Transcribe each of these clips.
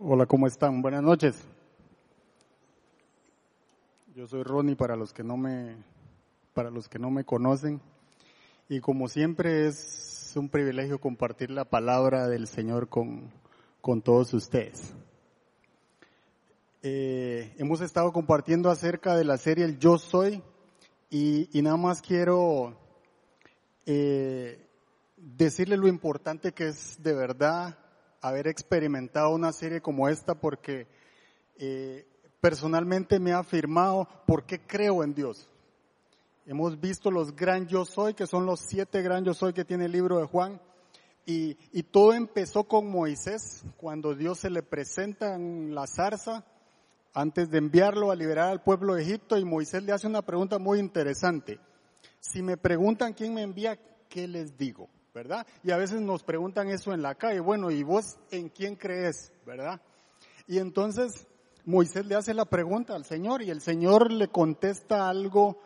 Hola, ¿cómo están? Buenas noches. Yo soy Ronnie para los que no me para los que no me conocen y como siempre es un privilegio compartir la palabra del Señor con, con todos ustedes. Eh, hemos estado compartiendo acerca de la serie El Yo Soy y, nada más quiero eh, decirle lo importante que es de verdad haber experimentado una serie como esta porque eh, personalmente me ha afirmado por qué creo en Dios. Hemos visto los gran yo soy, que son los siete gran yo soy que tiene el libro de Juan. Y, y todo empezó con Moisés, cuando Dios se le presenta en la zarza, antes de enviarlo a liberar al pueblo de Egipto, y Moisés le hace una pregunta muy interesante. Si me preguntan quién me envía, ¿qué les digo? ¿Verdad? Y a veces nos preguntan eso en la calle, bueno, ¿y vos en quién crees? ¿verdad? Y entonces Moisés le hace la pregunta al Señor y el Señor le contesta algo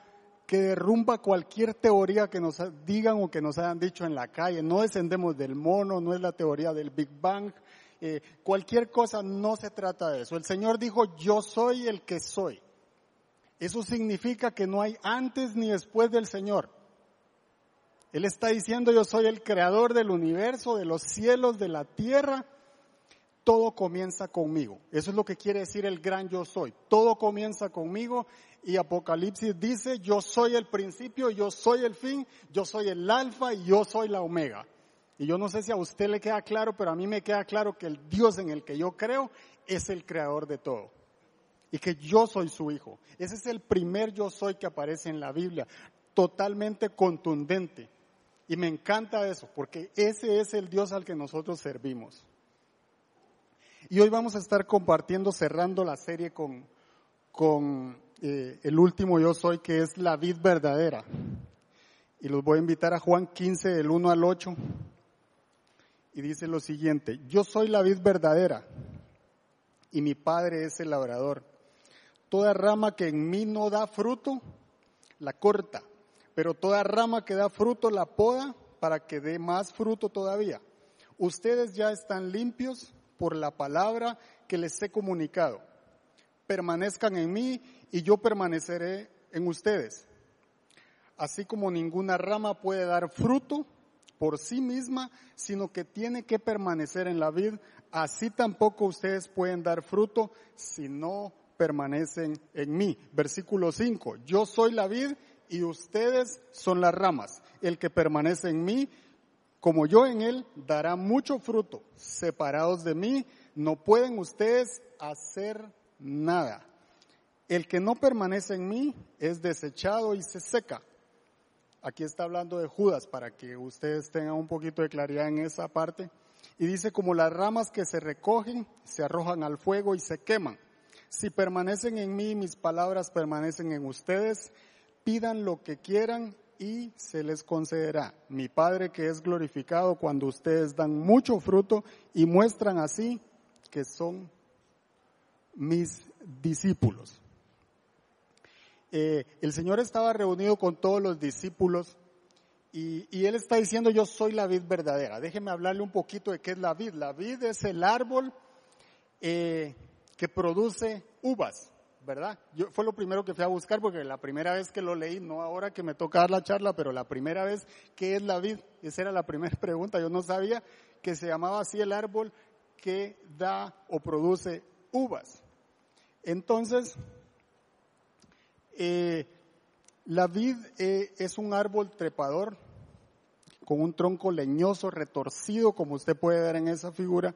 que derrumba cualquier teoría que nos digan o que nos hayan dicho en la calle. No descendemos del mono, no es la teoría del Big Bang, eh, cualquier cosa no se trata de eso. El Señor dijo, yo soy el que soy. Eso significa que no hay antes ni después del Señor. Él está diciendo, yo soy el creador del universo, de los cielos, de la tierra. Todo comienza conmigo. Eso es lo que quiere decir el gran yo soy. Todo comienza conmigo y Apocalipsis dice, yo soy el principio, yo soy el fin, yo soy el alfa y yo soy la omega. Y yo no sé si a usted le queda claro, pero a mí me queda claro que el Dios en el que yo creo es el creador de todo. Y que yo soy su hijo. Ese es el primer yo soy que aparece en la Biblia. Totalmente contundente. Y me encanta eso, porque ese es el Dios al que nosotros servimos. Y hoy vamos a estar compartiendo, cerrando la serie con, con eh, el último yo soy, que es la vid verdadera. Y los voy a invitar a Juan 15, del 1 al 8. Y dice lo siguiente, yo soy la vid verdadera y mi padre es el labrador. Toda rama que en mí no da fruto, la corta pero toda rama que da fruto la poda para que dé más fruto todavía. Ustedes ya están limpios por la palabra que les he comunicado. Permanezcan en mí y yo permaneceré en ustedes. Así como ninguna rama puede dar fruto por sí misma, sino que tiene que permanecer en la vid, así tampoco ustedes pueden dar fruto si no permanecen en mí. Versículo 5. Yo soy la vid y ustedes son las ramas. El que permanece en mí, como yo en él, dará mucho fruto. Separados de mí, no pueden ustedes hacer nada. El que no permanece en mí es desechado y se seca. Aquí está hablando de Judas para que ustedes tengan un poquito de claridad en esa parte. Y dice, como las ramas que se recogen, se arrojan al fuego y se queman. Si permanecen en mí, mis palabras permanecen en ustedes, pidan lo que quieran y se les concederá. Mi Padre que es glorificado cuando ustedes dan mucho fruto y muestran así que son mis discípulos. Eh, el Señor estaba reunido con todos los discípulos y, Él está diciendo yo soy la vid verdadera. Déjeme hablarle un poquito de qué es la vid. La vid es el árbol eh, que produce uvas. ¿Verdad? Yo, fue lo primero que fui a buscar porque la primera vez que lo leí, no ahora que me toca dar la charla, pero la primera vez, ¿qué es la vid? Esa era la primera pregunta. Yo no sabía que se llamaba así el árbol que da o produce uvas. Entonces, eh, la vid eh, es un árbol trepador con un tronco leñoso retorcido, como usted puede ver en esa figura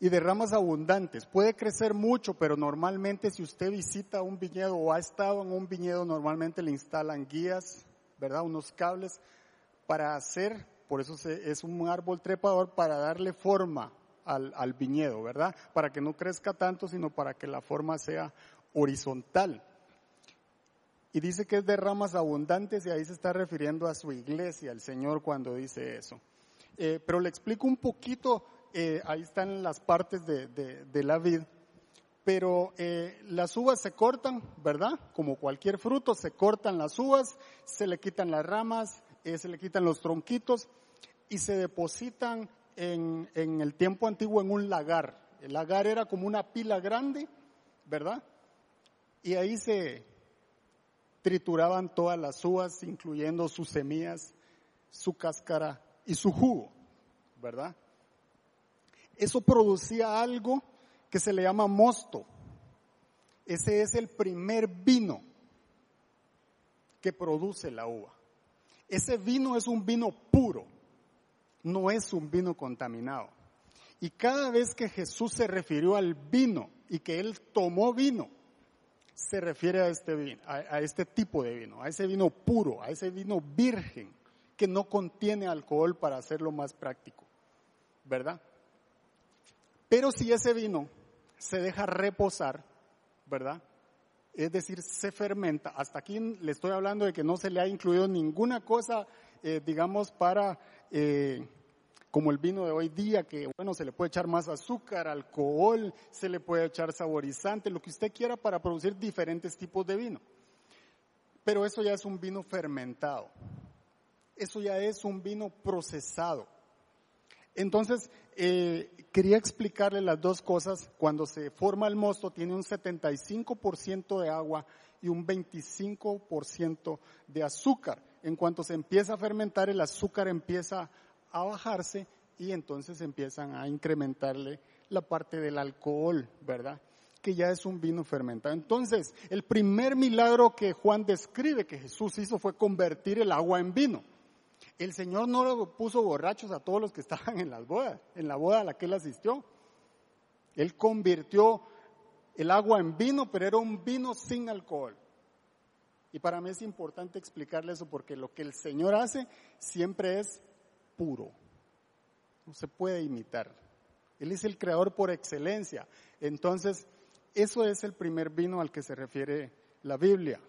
y de ramas abundantes. Puede crecer mucho, pero normalmente si usted visita un viñedo o ha estado en un viñedo, normalmente le instalan guías, ¿verdad? Unos cables para hacer, por eso es un árbol trepador, para darle forma al, al viñedo, ¿verdad? Para que no crezca tanto, sino para que la forma sea horizontal. Y dice que es de ramas abundantes y ahí se está refiriendo a su iglesia, el Señor, cuando dice eso. Eh, pero le explico un poquito eh, ahí están las partes de, la vid, pero eh, las uvas se cortan, ¿verdad? Como cualquier fruto, se cortan las uvas, se le quitan las ramas, eh, se le quitan los tronquitos y se depositan en, en, el tiempo antiguo en un lagar. El lagar era como una pila grande, ¿verdad? Y ahí se trituraban todas las uvas, incluyendo sus semillas, su cáscara y su jugo, ¿verdad? Eso producía algo que se le llama mosto. Ese es el primer vino que produce la uva. Ese vino es un vino puro, no es un vino contaminado. Y cada vez que Jesús se refirió al vino y que él tomó vino, se refiere a este vino, a, este tipo de vino, a ese vino puro, a ese vino virgen que no contiene alcohol para hacerlo más práctico, ¿verdad? Pero si ese vino se deja reposar, ¿verdad? Es decir, se fermenta. Hasta aquí le estoy hablando de que no se le ha incluido ninguna cosa, eh, digamos, para, eh, como el vino de hoy día, que bueno, se le puede echar más azúcar, alcohol, se le puede echar saborizante, lo que usted quiera para producir diferentes tipos de vino. Pero eso ya es un vino fermentado. Eso ya es un vino procesado. Entonces, eh, quería explicarle las dos cosas. Cuando se forma el mosto tiene un 75% de agua y un 25% de azúcar. En cuanto se empieza a fermentar, el azúcar empieza a bajarse y entonces empiezan a incrementarle la parte del alcohol, ¿verdad? Que ya es un vino fermentado. Entonces, el primer milagro que Juan describe que Jesús hizo fue convertir el agua en vino. El Señor no lo puso borrachos a todos los que estaban en las bodas, en la boda a la que él asistió. Él convirtió el agua en vino, pero era un vino sin alcohol. Y para mí es importante explicarle eso porque lo que el Señor hace siempre es puro. No se puede imitar. Él es el creador por excelencia. Entonces, eso es el primer vino al que se refiere la Biblia.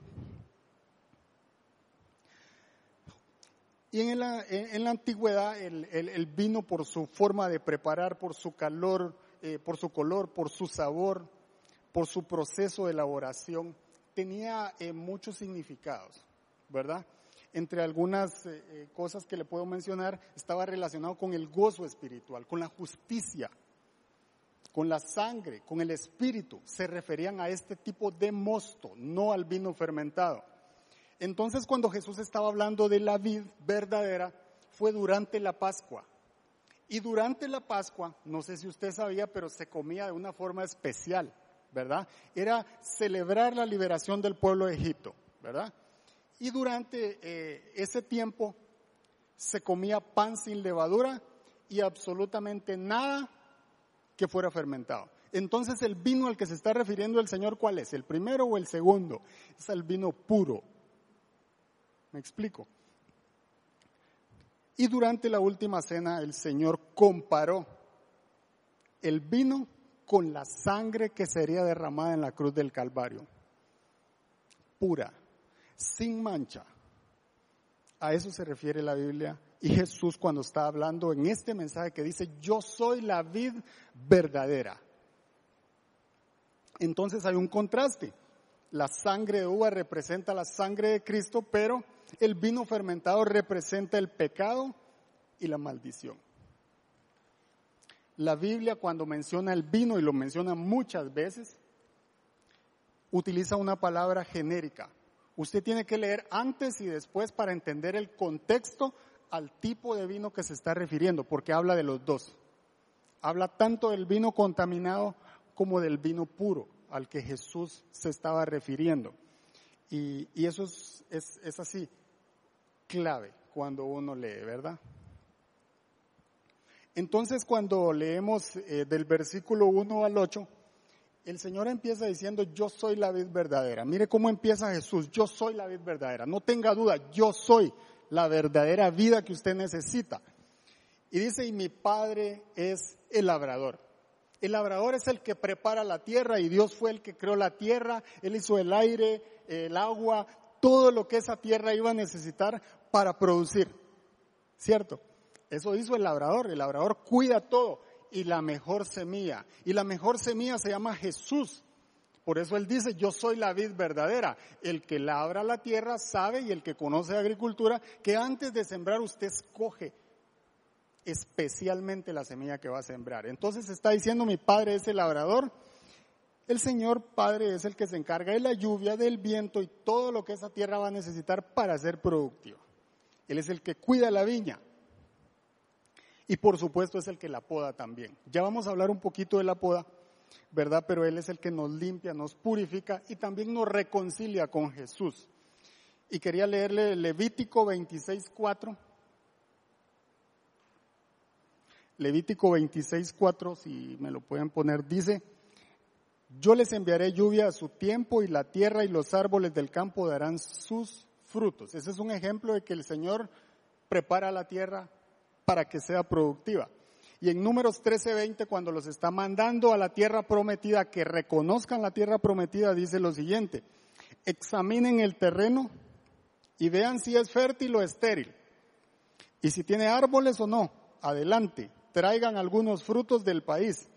Y en la, en la antigüedad el, vino por su forma de preparar, por su calor, eh, por su color, por su sabor, por su proceso de elaboración, tenía eh, muchos significados, ¿verdad? Entre algunas eh, cosas que le puedo mencionar, estaba relacionado con el gozo espiritual, con la justicia, con la sangre, con el espíritu. Se referían a este tipo de mosto, no al vino fermentado. Entonces cuando Jesús estaba hablando de la vid verdadera, fue durante la Pascua. Y durante la Pascua, no sé si usted sabía, pero se comía de una forma especial, ¿verdad? Era celebrar la liberación del pueblo de Egipto, ¿verdad? Y durante eh, ese tiempo se comía pan sin levadura y absolutamente nada que fuera fermentado. Entonces el vino al que se está refiriendo el Señor, ¿cuál es? ¿El primero o el segundo? Es el vino puro, ¿Me explico? Y durante la última cena el Señor comparó el vino con la sangre que sería derramada en la cruz del Calvario. Pura, sin mancha. A eso se refiere la Biblia y Jesús cuando está hablando en este mensaje que dice, yo soy la vid verdadera. Entonces hay un contraste. La sangre de uva representa la sangre de Cristo, pero el vino fermentado representa el pecado y la maldición. La Biblia cuando menciona el vino, y lo menciona muchas veces, utiliza una palabra genérica. Usted tiene que leer antes y después para entender el contexto al tipo de vino que se está refiriendo, porque habla de los dos. Habla tanto del vino contaminado como del vino puro al que Jesús se estaba refiriendo. Y, eso es así clave cuando uno lee, ¿verdad? Entonces cuando leemos eh, del versículo 1 al 8, el Señor empieza diciendo, yo soy la vid verdadera. Mire cómo empieza Jesús, yo soy la vid verdadera. No tenga duda, yo soy la verdadera vida que usted necesita. Y dice, y mi Padre es el labrador. El labrador es el que prepara la tierra y Dios fue el que creó la tierra, Él hizo el aire, el agua, todo lo que esa tierra iba a necesitar para producir. ¿Cierto? Eso hizo el labrador. El labrador cuida todo. Y la mejor semilla. Y la mejor semilla se llama Jesús. Por eso él dice, yo soy la vid verdadera. El que labra la tierra sabe y el que conoce agricultura que antes de sembrar usted escoge especialmente la semilla que va a sembrar. Entonces está diciendo mi padre es el labrador, el Señor Padre es el que se encarga de la lluvia, del viento y todo lo que esa tierra va a necesitar para ser productiva. Él es el que cuida la viña. Y por supuesto es el que la poda también. Ya vamos a hablar un poquito de la poda, ¿verdad? Pero Él es el que nos limpia, nos purifica y también nos reconcilia con Jesús. Y quería leerle Levítico 26.4. Levítico 26.4, si me lo pueden poner, dice, yo les enviaré lluvia a su tiempo y la tierra y los árboles del campo darán sus frutos. Ese es un ejemplo de que el Señor prepara la tierra para que sea productiva. Y en números 13:20, cuando los está mandando a la tierra prometida, que reconozcan la tierra prometida, dice lo siguiente, examinen el terreno y vean si es fértil o estéril. Y si tiene árboles o no, adelante, traigan algunos frutos del país.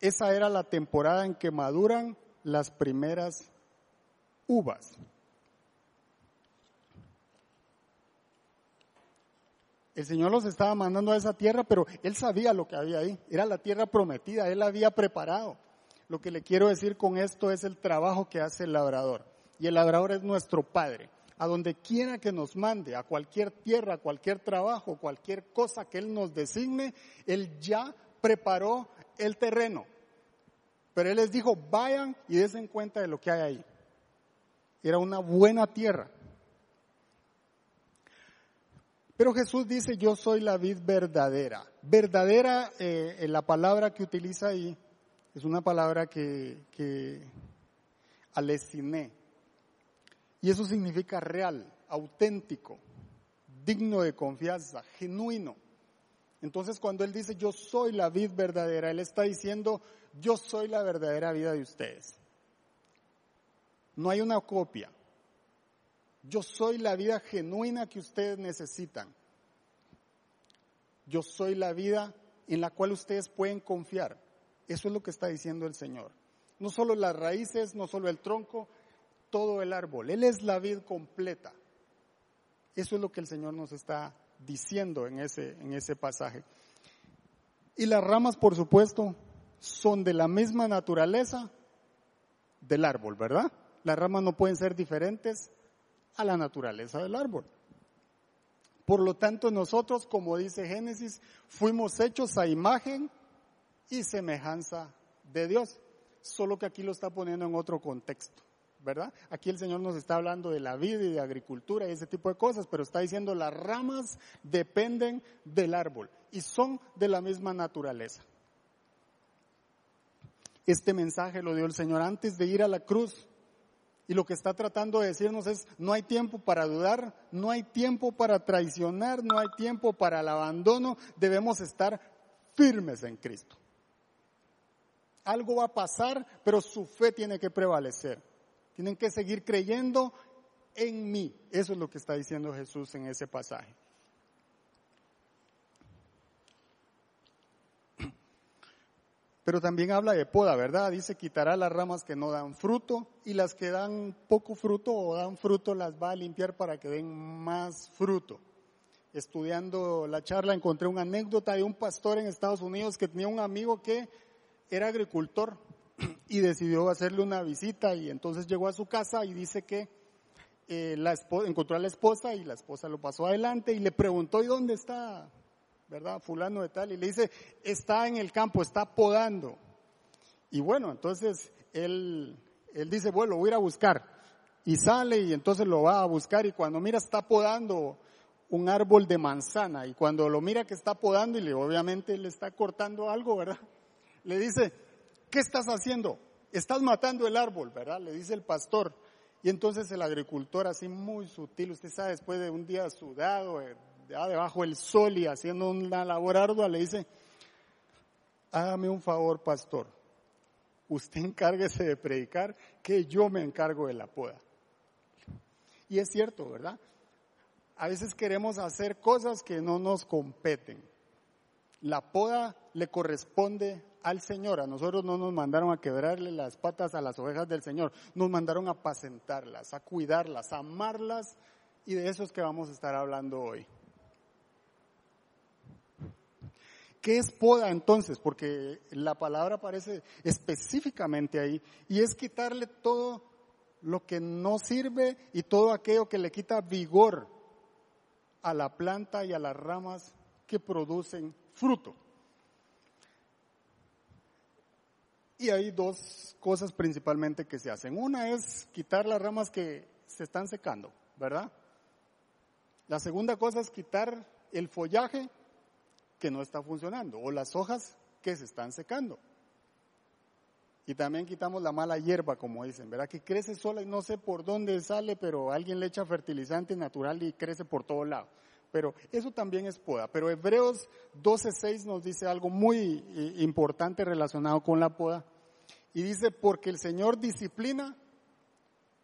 Esa era la temporada en que maduran las primeras uvas. El Señor los estaba mandando a esa tierra, pero Él sabía lo que había ahí. Era la tierra prometida, Él la había preparado. Lo que le quiero decir con esto es el trabajo que hace el labrador. Y el labrador es nuestro Padre. A donde quiera que nos mande, a cualquier tierra, a cualquier trabajo, cualquier cosa que Él nos designe, Él ya preparó el terreno. Pero Él les dijo, vayan y desen cuenta de lo que hay ahí. Era una buena tierra. Pero Jesús dice, yo soy la vid verdadera. Verdadera, eh, la palabra que utiliza ahí, es una palabra que, que aleciné. Y eso significa real, auténtico, digno de confianza, genuino. Entonces cuando Él dice, yo soy la vid verdadera, Él está diciendo, yo soy la verdadera vida de ustedes. No hay una copia. Yo soy la vida genuina que ustedes necesitan. Yo soy la vida en la cual ustedes pueden confiar. Eso es lo que está diciendo el Señor. No solo las raíces, no solo el tronco, todo el árbol. Él es la vid completa. Eso es lo que el Señor nos está diciendo en ese, en ese pasaje. Y las ramas, por supuesto, son de la misma naturaleza del árbol, ¿verdad? Las ramas no pueden ser diferentes a la naturaleza del árbol. Por lo tanto, nosotros, como dice Génesis, fuimos hechos a imagen y semejanza de Dios, solo que aquí lo está poniendo en otro contexto, ¿verdad? Aquí el Señor nos está hablando de la vida y de agricultura y ese tipo de cosas, pero está diciendo las ramas dependen del árbol y son de la misma naturaleza. Este mensaje lo dio el Señor antes de ir a la cruz y lo que está tratando de decirnos es, no hay tiempo para dudar, no hay tiempo para traicionar, no hay tiempo para el abandono, debemos estar firmes en Cristo. Algo va a pasar, pero su fe tiene que prevalecer. Tienen que seguir creyendo en mí. Eso es lo que está diciendo Jesús en ese pasaje. Pero también habla de poda, ¿verdad? Dice, quitará las ramas que no dan fruto y las que dan poco fruto o dan fruto las va a limpiar para que den más fruto. Estudiando la charla encontré una anécdota de un pastor en Estados Unidos que tenía un amigo que era agricultor y decidió hacerle una visita y entonces llegó a su casa y dice que eh, la encontró a la esposa y la esposa lo pasó adelante y le preguntó, ¿y dónde está ¿verdad? Fulano de tal, y le dice, está en el campo, está podando. Y bueno, entonces él, él dice, bueno, voy a ir a buscar. Y sale y entonces lo va a buscar y cuando mira está podando un árbol de manzana y cuando lo mira que está podando y le obviamente le está cortando algo, ¿verdad? Le dice, ¿qué estás haciendo? Estás matando el árbol, ¿verdad? Le dice el pastor. Y entonces el agricultor así muy sutil, usted sabe, después de un día sudado, debajo del sol y haciendo una labor ardua, le dice, hágame un favor, pastor, usted encárguese de predicar, que yo me encargo de la poda. Y es cierto, ¿verdad? A veces queremos hacer cosas que no nos competen. La poda le corresponde al Señor. A nosotros no nos mandaron a quebrarle las patas a las ovejas del Señor. Nos mandaron a apacentarlas, a cuidarlas, a amarlas. Y de eso es que vamos a estar hablando hoy. ¿Qué es poda entonces? Porque la palabra aparece específicamente ahí y es quitarle todo lo que no sirve y todo aquello que le quita vigor a la planta y a las ramas que producen fruto. Y hay dos cosas principalmente que se hacen. Una es quitar las ramas que se están secando, ¿verdad? La segunda cosa es quitar el follaje que no está funcionando o las hojas que se están secando. Y también quitamos la mala hierba, como dicen, ¿verdad? Que crece sola y no sé por dónde sale, pero alguien le echa fertilizante natural y crece por todo lado. Pero eso también es poda. Pero Hebreos 12.6 nos dice algo muy eh, importante relacionado con la poda. Y dice, porque el Señor disciplina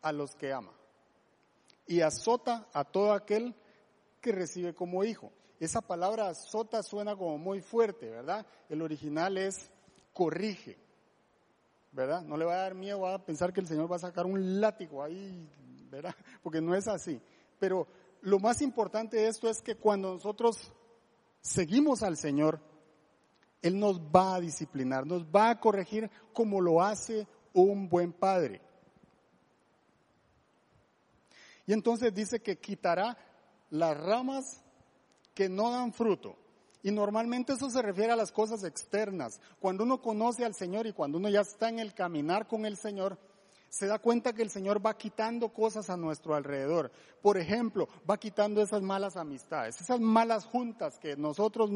a los que ama y azota a todo aquel que recibe como hijo. Esa palabra azota suena como muy fuerte, ¿verdad? El original es corrige, ¿verdad? No le va a dar miedo a pensar que el Señor va a sacar un látigo ahí, ¿verdad? Porque no es así. Pero lo más importante de esto es que cuando nosotros seguimos al Señor, Él nos va a disciplinar, nos va a corregir como lo hace un buen padre. Y entonces dice que quitará las ramas que no dan fruto. Y normalmente eso se refiere a las cosas externas. Cuando uno conoce al Señor y cuando uno ya está en el caminar con el Señor, se da cuenta que el Señor va quitando cosas a nuestro alrededor. Por ejemplo, va quitando esas malas amistades, esas malas juntas que nosotros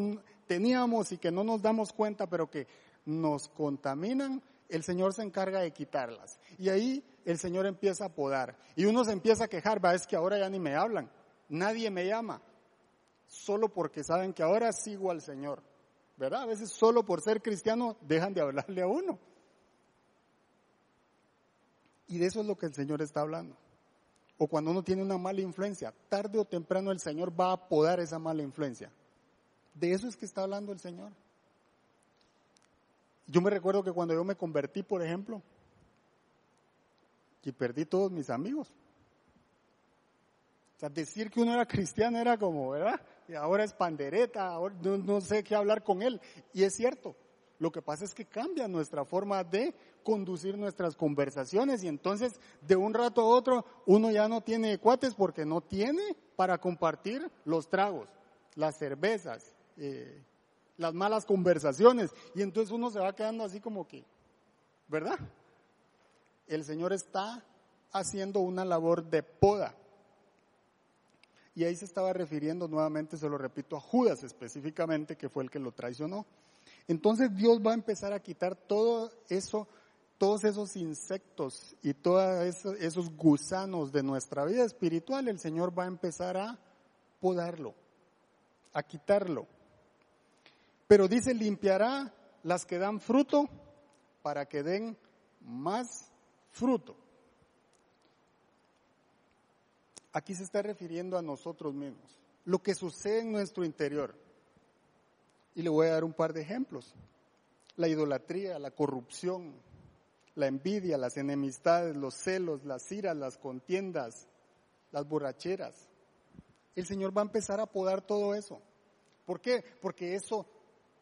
teníamos y que no nos damos cuenta, pero que nos contaminan. El Señor se encarga de quitarlas. Y ahí el Señor empieza a podar. Y uno se empieza a quejar, va, es que ahora ya ni me hablan. Nadie me llama solo porque saben que ahora sigo al Señor. ¿Verdad? A veces solo por ser cristiano dejan de hablarle a uno. Y de eso es lo que el Señor está hablando. O cuando uno tiene una mala influencia, tarde o temprano el Señor va a apodar esa mala influencia. De eso es que está hablando el Señor. Yo me recuerdo que cuando yo me convertí, por ejemplo, y perdí todos mis amigos. O sea, decir que uno era cristiano era como, ¿verdad? Ahora es pandereta, ahora no, sé qué hablar con él. Y es cierto, lo que pasa es que cambia nuestra forma de conducir nuestras conversaciones y entonces de un rato a otro uno ya no tiene cuates porque no tiene para compartir los tragos, las cervezas, eh, las malas conversaciones y entonces uno se va quedando así como que, ¿verdad? El Señor está haciendo una labor de poda y ahí se estaba refiriendo nuevamente, se lo repito, a Judas específicamente, que fue el que lo traicionó. Entonces Dios va a empezar a quitar todo eso, todos esos insectos y todos esos, gusanos de nuestra vida espiritual. El Señor va a empezar a podarlo, a quitarlo. Pero dice, limpiará las que dan fruto para que den más fruto. Aquí se está refiriendo a nosotros mismos, lo que sucede en nuestro interior. Y le voy a dar un par de ejemplos. La idolatría, la corrupción, la envidia, las enemistades, los celos, las iras, las contiendas, las borracheras. El Señor va a empezar a podar todo eso. ¿Por qué? Porque eso,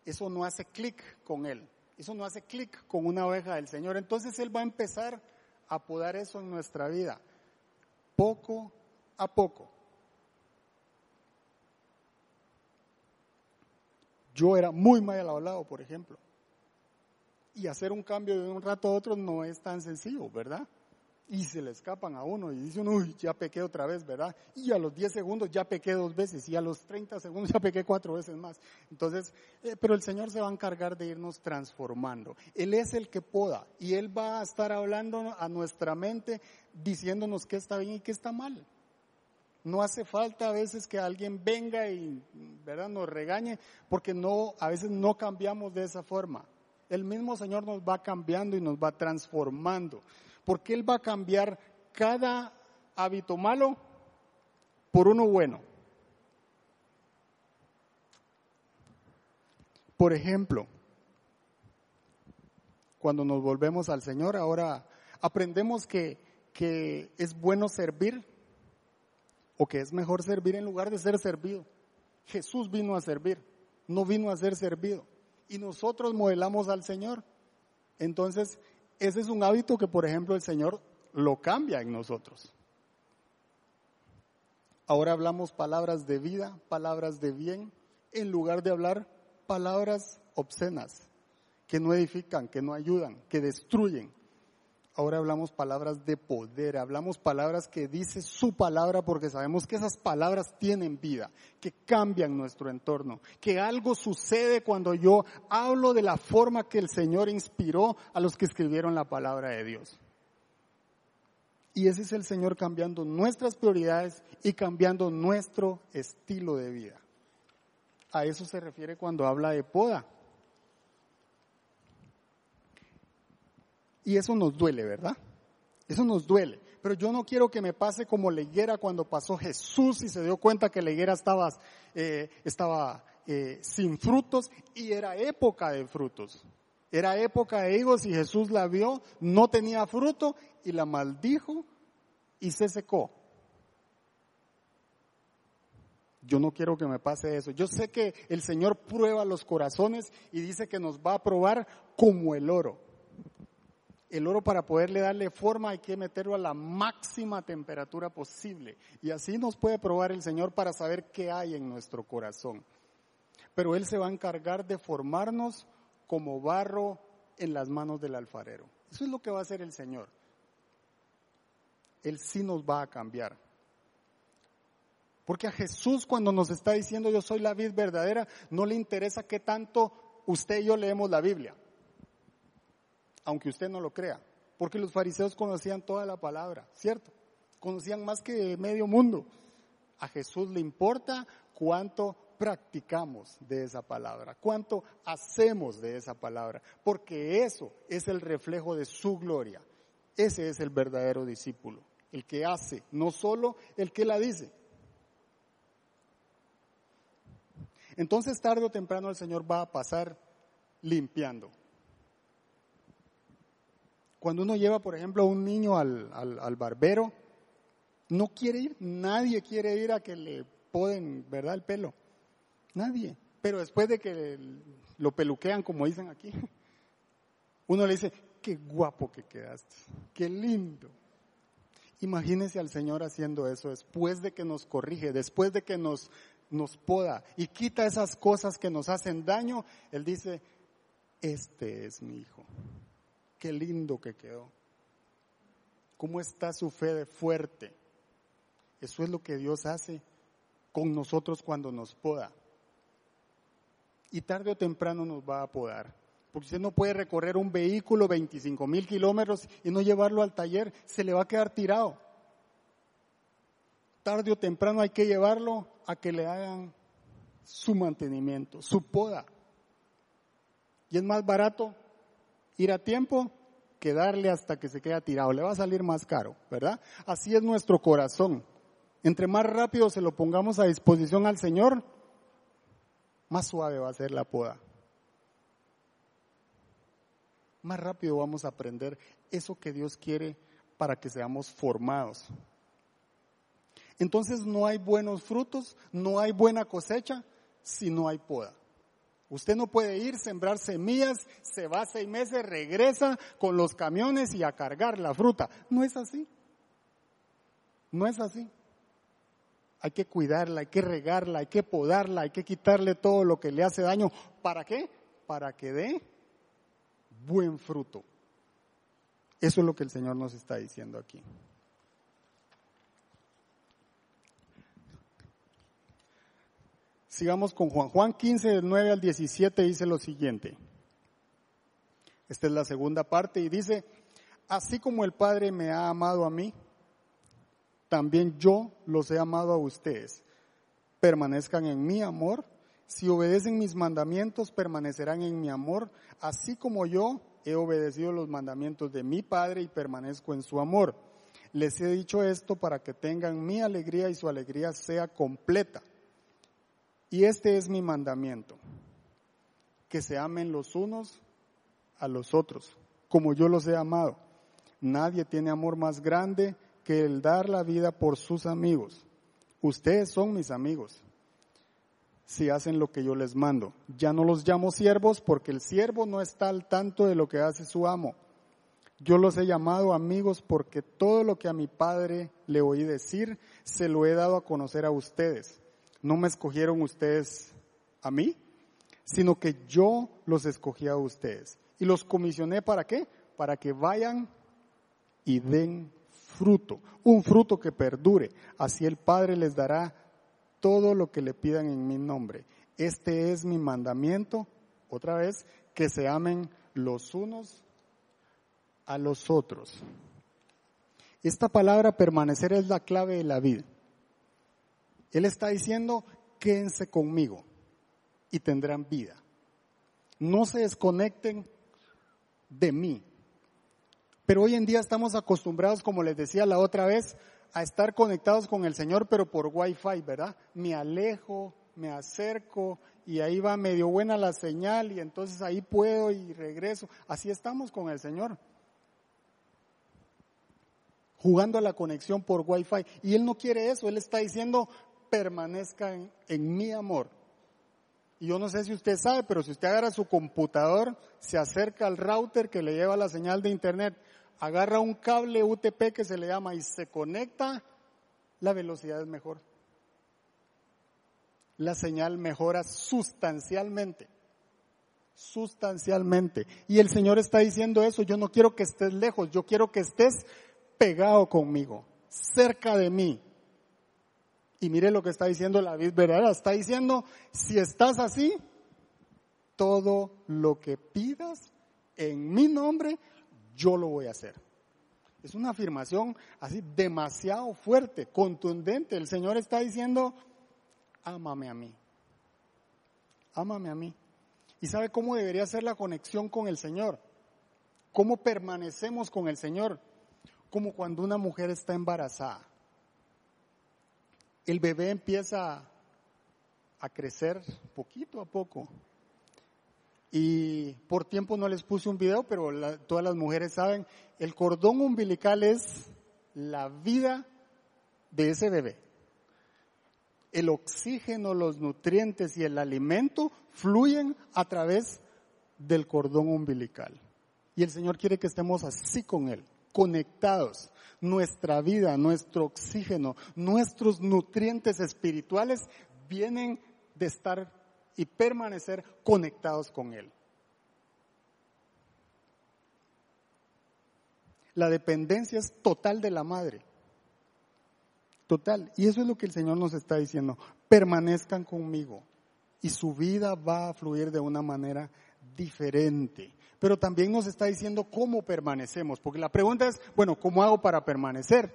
eso no hace clic con Él. Eso no hace clic con una oveja del Señor. Entonces Él va a empezar a podar eso en nuestra vida. Poco a poco. Yo era muy mal hablado, por ejemplo. Y hacer un cambio de un rato a otro no es tan sencillo, ¿verdad? Y se le escapan a uno y dice uy, ya pequé otra vez, ¿verdad? Y a los 10 segundos ya pequé dos veces y a los 30 segundos ya pequé cuatro veces más. Entonces, eh, pero el Señor se va a encargar de irnos transformando. Él es el que poda y Él va a estar hablando a nuestra mente diciéndonos qué está bien y qué está mal. No hace falta a veces que alguien venga y ¿verdad? nos regañe, porque no, a veces no cambiamos de esa forma. El mismo Señor nos va cambiando y nos va transformando, porque Él va a cambiar cada hábito malo por uno bueno. Por ejemplo, cuando nos volvemos al Señor, ahora aprendemos que, que es bueno servir o que es mejor servir en lugar de ser servido. Jesús vino a servir, no vino a ser servido. y nosotros modelamos al Señor. Entonces, ese es un hábito que, por ejemplo, el Señor lo cambia en nosotros. Ahora hablamos palabras de vida, palabras de bien, en lugar de hablar palabras obscenas, que no edifican, que no ayudan, que destruyen. Ahora hablamos palabras de poder, hablamos palabras que dice su palabra porque sabemos que esas palabras tienen vida, que cambian nuestro entorno, que algo sucede cuando yo hablo de la forma que el Señor inspiró a los que escribieron la palabra de Dios. Y ese es el Señor cambiando nuestras prioridades y cambiando nuestro estilo de vida. A eso se refiere cuando habla de poda. Y eso nos duele, ¿verdad? Eso nos duele. Pero yo no quiero que me pase como la higuera cuando pasó Jesús y se dio cuenta que la higuera estaba, eh, eh, sin frutos y era época de frutos. Era época de higos y Jesús la vio, no tenía fruto y la maldijo y se secó. Yo no quiero que me pase eso. Yo sé que el Señor prueba los corazones y dice que nos va a probar como el oro. El oro para poderle darle forma hay que meterlo a la máxima temperatura posible. Y así nos puede probar el Señor para saber qué hay en nuestro corazón. Pero Él se va a encargar de formarnos como barro en las manos del alfarero. Eso es lo que va a hacer el Señor. Él sí nos va a cambiar. Porque a Jesús cuando nos está diciendo yo soy la vid verdadera, no le interesa qué tanto usted y yo leemos la Biblia. Aunque usted no lo crea. Porque los fariseos conocían toda la palabra, ¿cierto? Conocían más que medio mundo. A Jesús le importa cuánto practicamos de esa palabra, cuánto hacemos de esa palabra, porque eso es el reflejo de su gloria. Ese es el verdadero discípulo, el que hace, no solo el que la dice. Entonces tarde o temprano el Señor va a pasar limpiando. Cuando uno lleva, por ejemplo, a un niño al, al barbero, no quiere ir, nadie quiere ir a que le poden, ¿verdad?, el pelo. Nadie. Pero después de que lo peluquean, como dicen aquí, uno le dice, qué guapo que quedaste, qué lindo. Imagínese al Señor haciendo eso después de que nos corrige, después de que nos, nos poda y quita esas cosas que nos hacen daño. Él dice, este es mi hijo. Qué lindo que quedó. ¿Cómo está su fe de fuerte? Eso es lo que Dios hace con nosotros cuando nos poda y tarde o temprano nos va a podar. Porque usted no puede recorrer un vehículo 25 mil kilómetros y no llevarlo al taller, se le va a quedar tirado. Tarde o temprano hay que llevarlo a que le hagan su mantenimiento, su poda. Y es más barato ir a tiempo que darle hasta que se quede tirado. Le va a salir más caro, ¿verdad? Así es nuestro corazón. Entre más rápido se lo pongamos a disposición al Señor, más suave va a ser la poda. Más rápido vamos a aprender eso que Dios quiere para que seamos formados. Entonces no hay buenos frutos, no hay buena cosecha si no hay poda. Usted no puede ir, sembrar semillas, se va seis meses, regresa con los camiones y a cargar la fruta. No es así. No es así hay que cuidarla, hay que regarla, hay que podarla, hay que quitarle todo lo que le hace daño. ¿Para qué? Para que dé buen fruto. Eso es lo que el Señor nos está diciendo aquí. Sigamos con Juan. Juan 15, del 9 al 17 dice lo siguiente. Esta es la segunda parte y dice, así como el Padre me ha amado a mí, también yo los he amado a ustedes. Permanezcan en mi amor. Si obedecen mis mandamientos, permanecerán en mi amor, así como yo he obedecido los mandamientos de mi Padre y permanezco en su amor. Les he dicho esto para que tengan mi alegría y su alegría sea completa. Y este es mi mandamiento, que se amen los unos a los otros, como yo los he amado. Nadie tiene amor más grande que el dar la vida por sus amigos. Ustedes son mis amigos. si hacen lo que yo les mando. Ya no los llamo siervos porque el siervo no está al tanto de lo que hace su amo. Yo los he llamado amigos porque todo lo que a mi padre le oí decir se lo he dado a conocer a ustedes. No me escogieron ustedes a mí, sino que yo los escogí a ustedes. Y los comisioné para qué? Para que vayan y den fruto, un fruto que perdure. Así el Padre les dará todo lo que le pidan en mi nombre. Este es mi mandamiento, otra vez, que se amen los unos a los otros. Esta palabra permanecer es la clave de la vida. Él está diciendo, quédense conmigo y tendrán vida. No se desconecten de mí. Pero hoy en día estamos acostumbrados, como les decía la otra vez, a estar conectados con el Señor, pero por Wi-Fi, ¿verdad? Me alejo, me acerco y ahí va medio buena la señal y entonces ahí puedo y regreso. Así estamos con el Señor. Jugando a la conexión por Wi-Fi. Y Él no quiere eso, Él está diciendo, permanezca en, en mi amor. Y yo no sé si usted sabe, pero si usted agarra su computador, se acerca al router que le lleva la señal de internet agarra un cable UTP que se le llama y se conecta, la velocidad es mejor. La señal mejora sustancialmente. Sustancialmente. Y el Señor está diciendo eso, yo no quiero que estés lejos, yo quiero que estés pegado conmigo, cerca de mí. Y mire lo que está diciendo la verdadera, está diciendo, si estás así, todo lo que pidas en mi nombre, yo lo voy a hacer. Es una afirmación así demasiado fuerte, contundente. El Señor está diciendo, ámame a mí. Ámame a mí. ¿Y sabe cómo debería ser la conexión con el Señor? ¿Cómo permanecemos con el Señor? Como cuando una mujer está embarazada. El bebé empieza a crecer poquito a poco y por tiempo no les puse un video, pero todas las mujeres saben, el cordón umbilical es la vida de ese bebé. El oxígeno, los nutrientes y el alimento fluyen a través del cordón umbilical. Y el Señor quiere que estemos así con Él, conectados. Nuestra vida, nuestro oxígeno, nuestros nutrientes espirituales vienen de estar y permanecer conectados con Él. La dependencia es total de la madre. Total. Y eso es lo que el Señor nos está diciendo. Permanezcan conmigo y su vida va a fluir de una manera diferente. Pero también nos está diciendo cómo permanecemos, porque la pregunta es, bueno, ¿cómo hago para permanecer?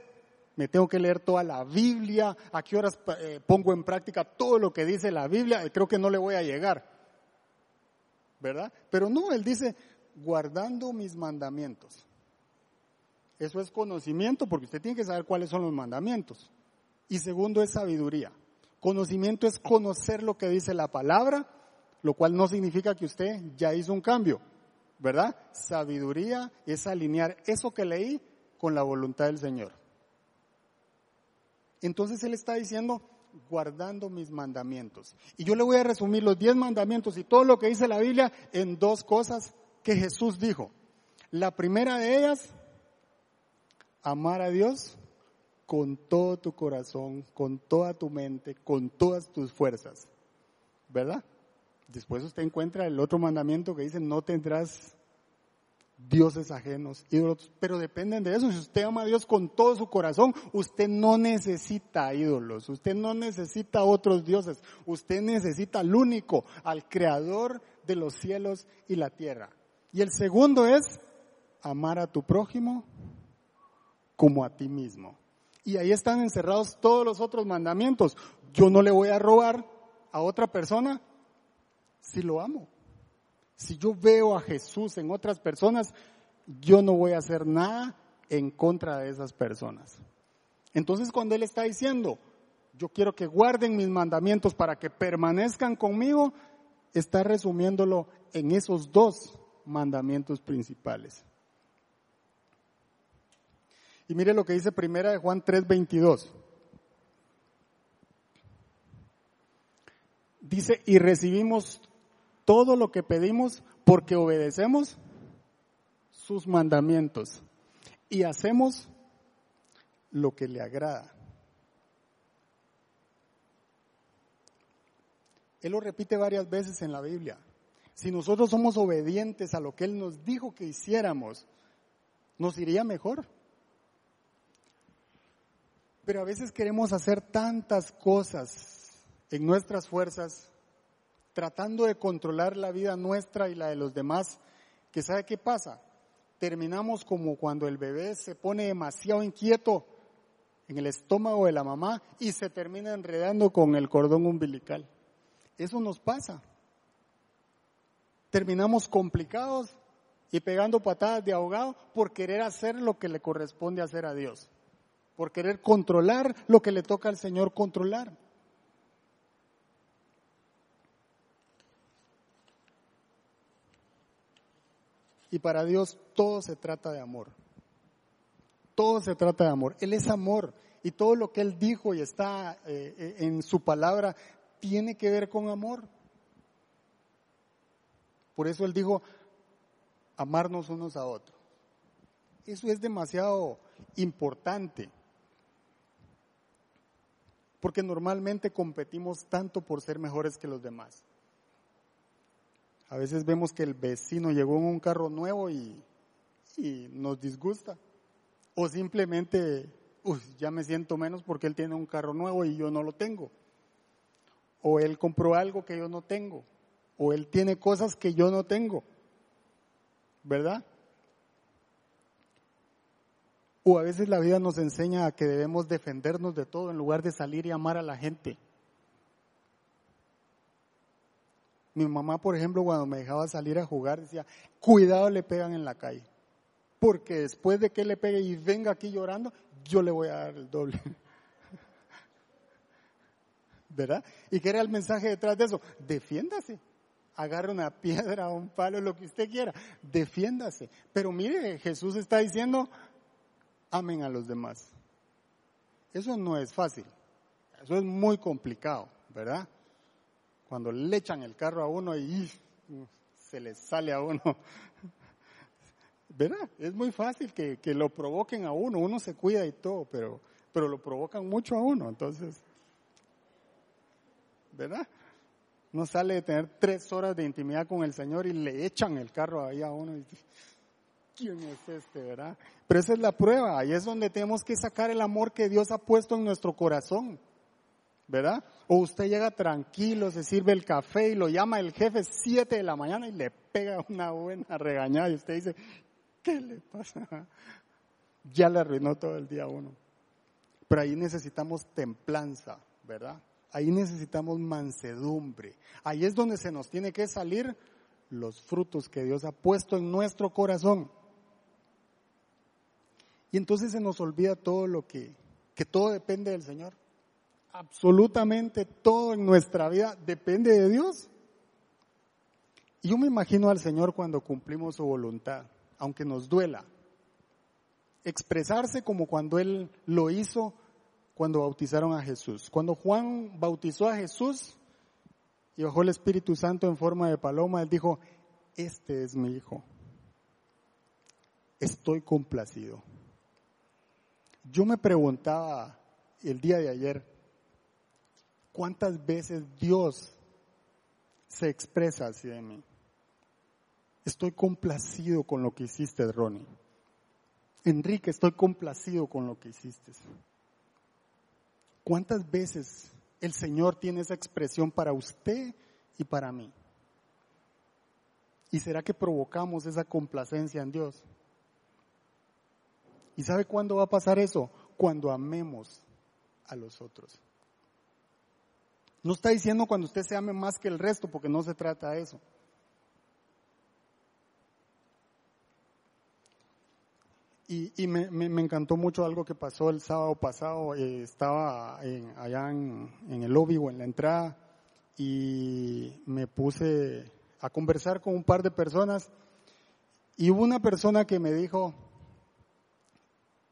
me tengo que leer toda la Biblia, a qué horas eh, pongo en práctica todo lo que dice la Biblia, eh, creo que no le voy a llegar. ¿Verdad? Pero no, él dice, guardando mis mandamientos. Eso es conocimiento, porque usted tiene que saber cuáles son los mandamientos. Y segundo es sabiduría. Conocimiento es conocer lo que dice la palabra, lo cual no significa que usted ya hizo un cambio, ¿verdad? Sabiduría es alinear eso que leí con la voluntad del Señor. Entonces Él está diciendo, guardando mis mandamientos. Y yo le voy a resumir los diez mandamientos y todo lo que dice la Biblia en dos cosas que Jesús dijo. La primera de ellas, amar a Dios con todo tu corazón, con toda tu mente, con todas tus fuerzas. ¿Verdad? Después usted encuentra el otro mandamiento que dice, no tendrás dioses ajenos, ídolos, pero dependen de eso. Si usted ama a Dios con todo su corazón, usted no necesita ídolos, usted no necesita otros dioses, usted necesita al único, al creador de los cielos y la tierra. Y el segundo es amar a tu prójimo como a ti mismo. Y ahí están encerrados todos los otros mandamientos. Yo no le voy a robar a otra persona si lo amo. Si yo veo a Jesús en otras personas, yo no voy a hacer nada en contra de esas personas. Entonces cuando Él está diciendo, yo quiero que guarden mis mandamientos para que permanezcan conmigo, está resumiéndolo en esos dos mandamientos principales. Y mire lo que dice primera de Juan 3:22. Dice, y recibimos todo lo que pedimos porque obedecemos sus mandamientos y hacemos lo que le agrada. Él lo repite varias veces en la Biblia. Si nosotros somos obedientes a lo que Él nos dijo que hiciéramos, nos iría mejor. Pero a veces queremos hacer tantas cosas en nuestras fuerzas, tratando de controlar la vida nuestra y la de los demás, que sabe qué pasa? Terminamos como cuando el bebé se pone demasiado inquieto en el estómago de la mamá y se termina enredando con el cordón umbilical. Eso nos pasa. Terminamos complicados y pegando patadas de ahogado por querer hacer lo que le corresponde hacer a Dios, por querer controlar lo que le toca al Señor controlar. Y para Dios todo se trata de amor. Todo se trata de amor. Él es amor. Y todo lo que Él dijo y está eh, eh, en su palabra tiene que ver con amor. Por eso Él dijo, amarnos unos a otros. Eso es demasiado importante. Porque normalmente competimos tanto por ser mejores que los demás. A veces vemos que el vecino llegó en un carro nuevo y, nos disgusta. O simplemente, ya me siento menos porque él tiene un carro nuevo y yo no lo tengo. O él compró algo que yo no tengo. O él tiene cosas que yo no tengo. ¿Verdad? O a veces la vida nos enseña a que debemos defendernos de todo en lugar de salir y amar a la gente. Mi mamá, por ejemplo, cuando me dejaba salir a jugar, decía, cuidado le pegan en la calle. Porque después de que le pegue y venga aquí llorando, yo le voy a dar el doble. ¿Verdad? ¿Y qué era el mensaje detrás de eso? Defiéndase. Agarre una piedra, un palo, lo que usted quiera. Defiéndase. Pero mire, Jesús está diciendo, amen a los demás. Eso no es fácil. Eso es muy complicado, ¿verdad? Cuando le echan el carro a uno y se le sale a uno. ¿Verdad? Es muy fácil que, lo provoquen a uno. Uno se cuida y todo, pero, pero lo provocan mucho a uno. Entonces, ¿verdad? No sale de tener tres horas de intimidad con el Señor y le echan el carro ahí a uno. Y, ¿Quién es este, verdad? Pero esa es la prueba. Ahí es donde tenemos que sacar el amor que Dios ha puesto en nuestro corazón. ¿verdad? O usted llega tranquilo, se sirve el café y lo llama el jefe 7 de la mañana y le pega una buena regañada y usted dice, ¿qué le pasa? Ya le arruinó todo el día uno. Pero ahí necesitamos templanza, ¿verdad? Ahí necesitamos mansedumbre. Ahí es donde se nos tiene que salir los frutos que Dios ha puesto en nuestro corazón. Y entonces se nos olvida todo lo que, que todo depende del Señor absolutamente todo en nuestra vida depende de Dios. Y yo me imagino al Señor cuando cumplimos su voluntad, aunque nos duela. Expresarse como cuando Él lo hizo cuando bautizaron a Jesús. Cuando Juan bautizó a Jesús y bajó el Espíritu Santo en forma de paloma, Él dijo, este es mi Hijo. Estoy complacido. Yo me preguntaba el día de ayer, ¿Cuántas veces Dios se expresa así de mí? Estoy complacido con lo que hiciste, Ronnie. Enrique, estoy complacido con lo que hiciste. ¿Cuántas veces el Señor tiene esa expresión para usted y para mí? ¿Y será que provocamos esa complacencia en Dios? ¿Y sabe cuándo va a pasar eso? Cuando amemos a los otros. No está diciendo cuando usted se ame más que el resto, porque no se trata de eso. Y, me, encantó mucho algo que pasó el sábado pasado. Eh, estaba allá en, en, el lobby o en la entrada y me puse a conversar con un par de personas y hubo una persona que me dijo,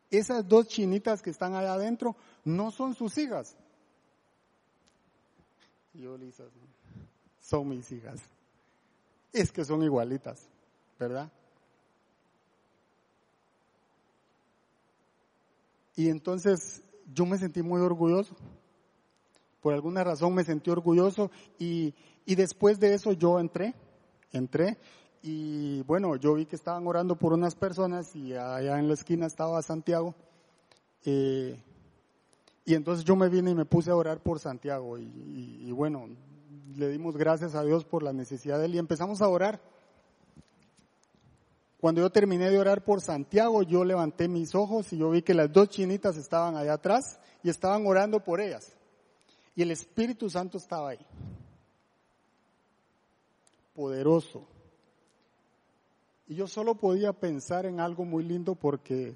esas dos chinitas que están allá adentro no son sus hijas. Yo, Lisa, son mis hijas. Es que son igualitas, ¿verdad? Y entonces yo me sentí muy orgulloso. Por alguna razón me sentí orgulloso y, y después de eso yo entré, entré y bueno, yo vi que estaban orando por unas personas y allá en la esquina estaba Santiago. Eh, y entonces yo me vine y me puse a orar por Santiago y, bueno, le dimos gracias a Dios por la necesidad de él y empezamos a orar. Cuando yo terminé de orar por Santiago, yo levanté mis ojos y yo vi que las dos chinitas estaban allá atrás y estaban orando por ellas. Y el Espíritu Santo estaba ahí. Poderoso. Y yo solo podía pensar en algo muy lindo porque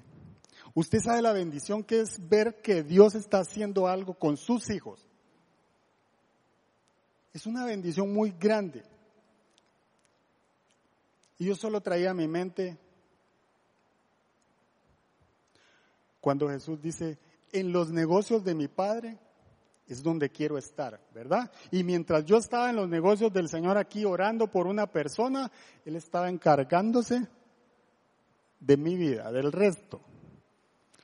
usted sabe la bendición que es ver que Dios está haciendo algo con sus hijos. Es una bendición muy grande. Y yo solo traía a mi mente cuando Jesús dice, en los negocios de mi Padre es donde quiero estar, ¿verdad? Y mientras yo estaba en los negocios del Señor aquí orando por una persona, Él estaba encargándose de mi vida, del resto.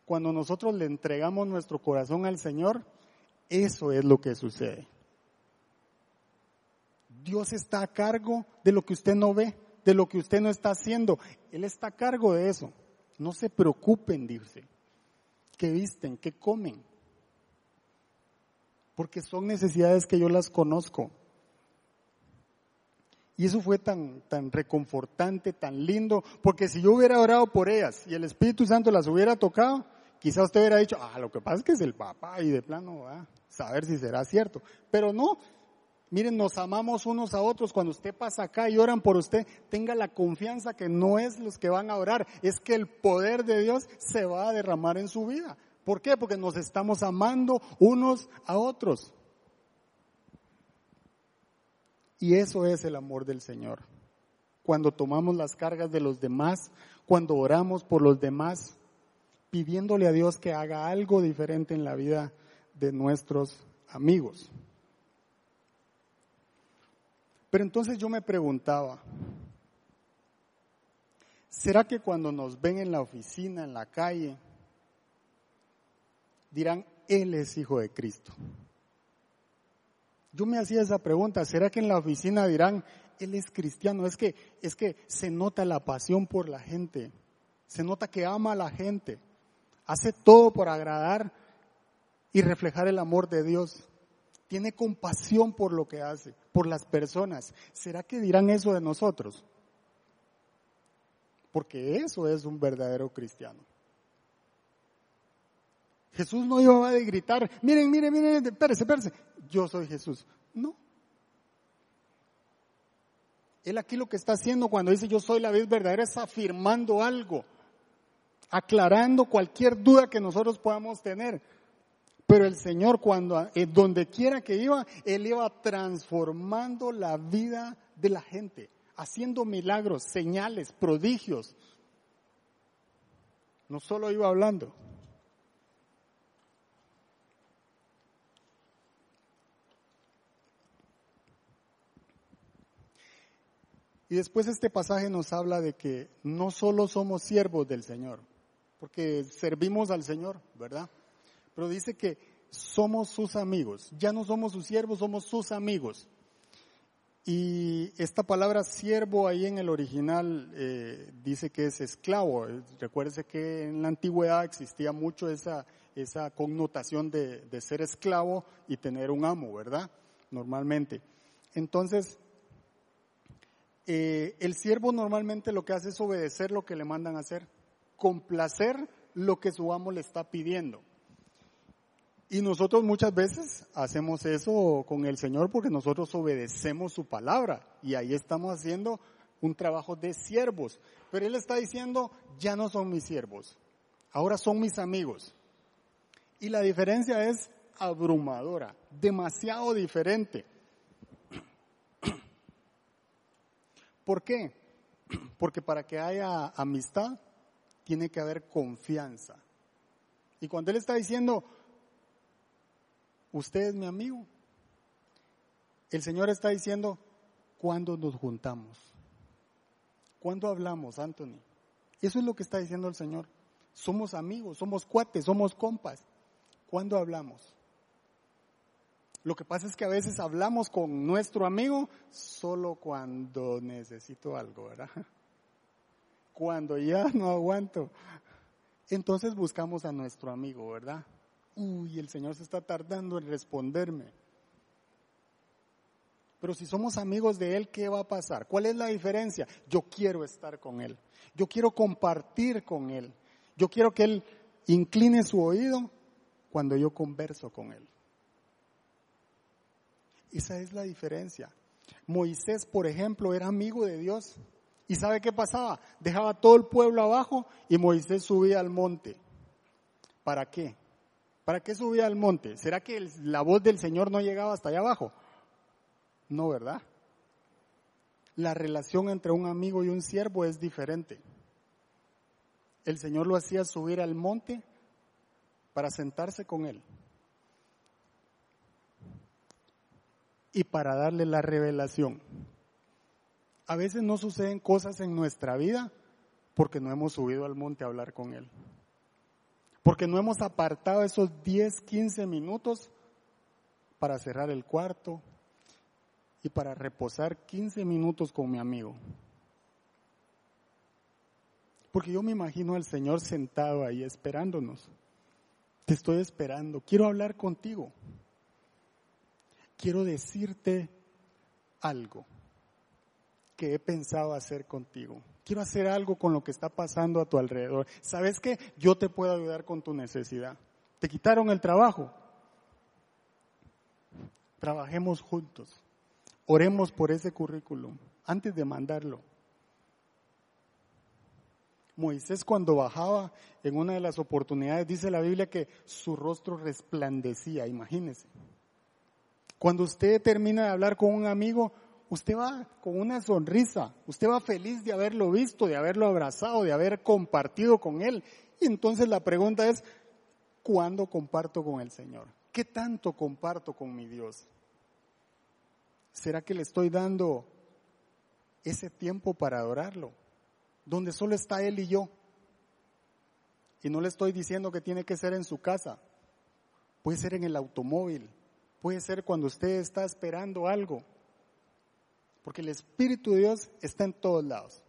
Cuando nosotros le entregamos nuestro corazón al Señor, eso es lo que sucede. Dios está a cargo de lo que usted no ve, de lo que usted no está haciendo. Él está a cargo de eso. No se preocupen, dice. ¿Qué visten? ¿Qué comen? porque son necesidades que yo las conozco. Y eso fue tan, tan reconfortante, tan lindo, porque si yo hubiera orado por ellas y el Espíritu Santo las hubiera tocado, quizás usted hubiera dicho, ah, lo que pasa es que es el papá y de plano, va a saber si será cierto. Pero no, miren, nos amamos unos a otros. Cuando usted pasa acá y oran por usted, tenga la confianza que no es los que van a orar, es que el poder de Dios se va a derramar en su vida. ¿Por qué? Porque nos estamos amando unos a otros. Y eso es el amor del Señor. Cuando tomamos las cargas de los demás, cuando oramos por los demás, pidiéndole a Dios que haga algo diferente en la vida de nuestros amigos. Pero entonces yo me preguntaba, ¿será que cuando nos ven en la oficina, en la calle, dirán, Él es hijo de Cristo. Yo me hacía esa pregunta, ¿será que en la oficina dirán, Él es cristiano? Es que, es que se nota la pasión por la gente, se nota que ama a la gente, hace todo por agradar y reflejar el amor de Dios. Tiene compasión por lo que hace, por las personas. ¿Será que dirán eso de nosotros? Porque eso es un verdadero cristiano. Jesús no iba a gritar, miren, miren, miren, espérese, espérese, yo soy Jesús. No. Él aquí lo que está haciendo cuando dice yo soy la vez verdadera es afirmando algo, aclarando cualquier duda que nosotros podamos tener. Pero el Señor cuando, eh, donde quiera que iba, Él iba transformando la vida de la gente, haciendo milagros, señales, prodigios. No solo iba hablando. Y después este pasaje nos habla de que no solo somos siervos del Señor, porque servimos al Señor, ¿verdad? Pero dice que somos sus amigos. Ya no somos sus siervos, somos sus amigos. Y esta palabra siervo ahí en el original eh, dice que es esclavo. Recuérdese que en la antigüedad existía mucho esa, esa connotación de, de ser esclavo y tener un amo, ¿verdad? Normalmente. Entonces, eh, el siervo normalmente lo que hace es obedecer lo que le mandan a hacer, complacer lo que su amo le está pidiendo. Y nosotros muchas veces hacemos eso con el Señor porque nosotros obedecemos su palabra y ahí estamos haciendo un trabajo de siervos. Pero Él está diciendo, ya no son mis siervos, ahora son mis amigos. Y la diferencia es abrumadora, demasiado diferente. ¿Por qué? Porque para que haya amistad tiene que haber confianza. Y cuando Él está diciendo, usted es mi amigo, el Señor está diciendo, cuando nos juntamos. ¿Cuándo hablamos, Anthony? Eso es lo que está diciendo el Señor. Somos amigos, somos cuates, somos compas. ¿Cuándo hablamos? Lo que pasa es que a veces hablamos con nuestro amigo solo cuando necesito algo, ¿verdad? Cuando ya no aguanto. Entonces buscamos a nuestro amigo, ¿verdad? Uy, el Señor se está tardando en responderme. Pero si somos amigos de Él, ¿qué va a pasar? ¿Cuál es la diferencia? Yo quiero estar con Él. Yo quiero compartir con Él. Yo quiero que Él incline su oído cuando yo converso con Él. Esa es la diferencia. Moisés, por ejemplo, era amigo de Dios. ¿Y sabe qué pasaba? Dejaba todo el pueblo abajo y Moisés subía al monte. ¿Para qué? ¿Para qué subía al monte? ¿Será que la voz del Señor no llegaba hasta allá abajo? No, ¿verdad? La relación entre un amigo y un siervo es diferente. El Señor lo hacía subir al monte para sentarse con él y para darle la revelación. A veces no suceden cosas en nuestra vida porque no hemos subido al monte a hablar con Él. Porque no hemos apartado esos 10, 15 minutos para cerrar el cuarto y para reposar 15 minutos con mi amigo. Porque yo me imagino al Señor sentado ahí esperándonos. Te estoy esperando. Quiero hablar contigo. Quiero decirte algo que he pensado hacer contigo. Quiero hacer algo con lo que está pasando a tu alrededor. ¿Sabes qué? Yo te puedo ayudar con tu necesidad. Te quitaron el trabajo. Trabajemos juntos. Oremos por ese currículum antes de mandarlo. Moisés cuando bajaba en una de las oportunidades, dice la Biblia que su rostro resplandecía, imagínese. Cuando usted termina de hablar con un amigo, usted va con una sonrisa, usted va feliz de haberlo visto, de haberlo abrazado, de haber compartido con él. Y entonces la pregunta es, ¿cuándo comparto con el Señor? ¿Qué tanto comparto con mi Dios? ¿Será que le estoy dando ese tiempo para adorarlo? Donde solo está Él y yo. Y no le estoy diciendo que tiene que ser en su casa. Puede ser en el automóvil. Puede ser cuando usted está esperando algo. Porque el Espíritu de Dios está en todos lados.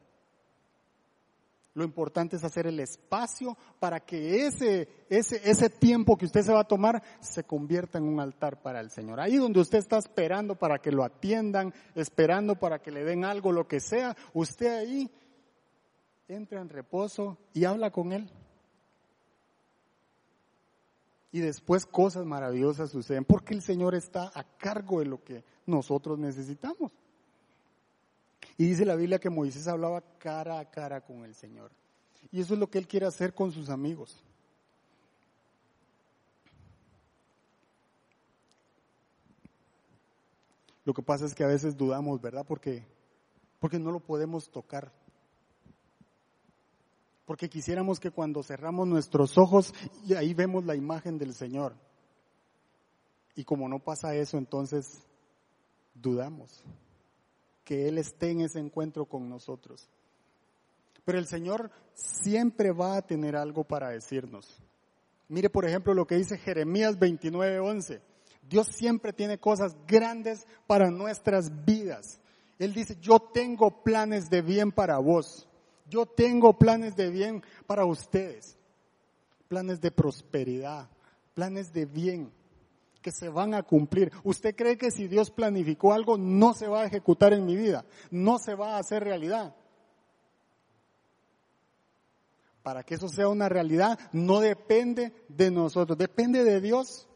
Lo importante es hacer el espacio para que ese, ese, ese tiempo que usted se va a tomar se convierta en un altar para el Señor. Ahí donde usted está esperando para que lo atiendan, esperando para que le den algo, lo que sea, usted ahí entra en reposo y habla con Él. Y después cosas maravillosas suceden porque el Señor está a cargo de lo que nosotros necesitamos. Y dice la Biblia que Moisés hablaba cara a cara con el Señor. Y eso es lo que él quiere hacer con sus amigos. Lo que pasa es que a veces dudamos, ¿verdad? Porque, porque no lo podemos tocar. Porque quisiéramos que cuando cerramos nuestros ojos y ahí vemos la imagen del Señor. Y como no pasa eso, entonces dudamos que Él esté en ese encuentro con nosotros. Pero el Señor siempre va a tener algo para decirnos. Mire, por ejemplo, lo que dice Jeremías 29:11. Dios siempre tiene cosas grandes para nuestras vidas. Él dice, yo tengo planes de bien para vos. Yo tengo planes de bien para ustedes. Planes de prosperidad, planes de bien que se van a cumplir. ¿Usted cree que si Dios planificó algo no se va a ejecutar en mi vida? No se va a hacer realidad. Para que eso sea una realidad no depende de nosotros, depende de Dios.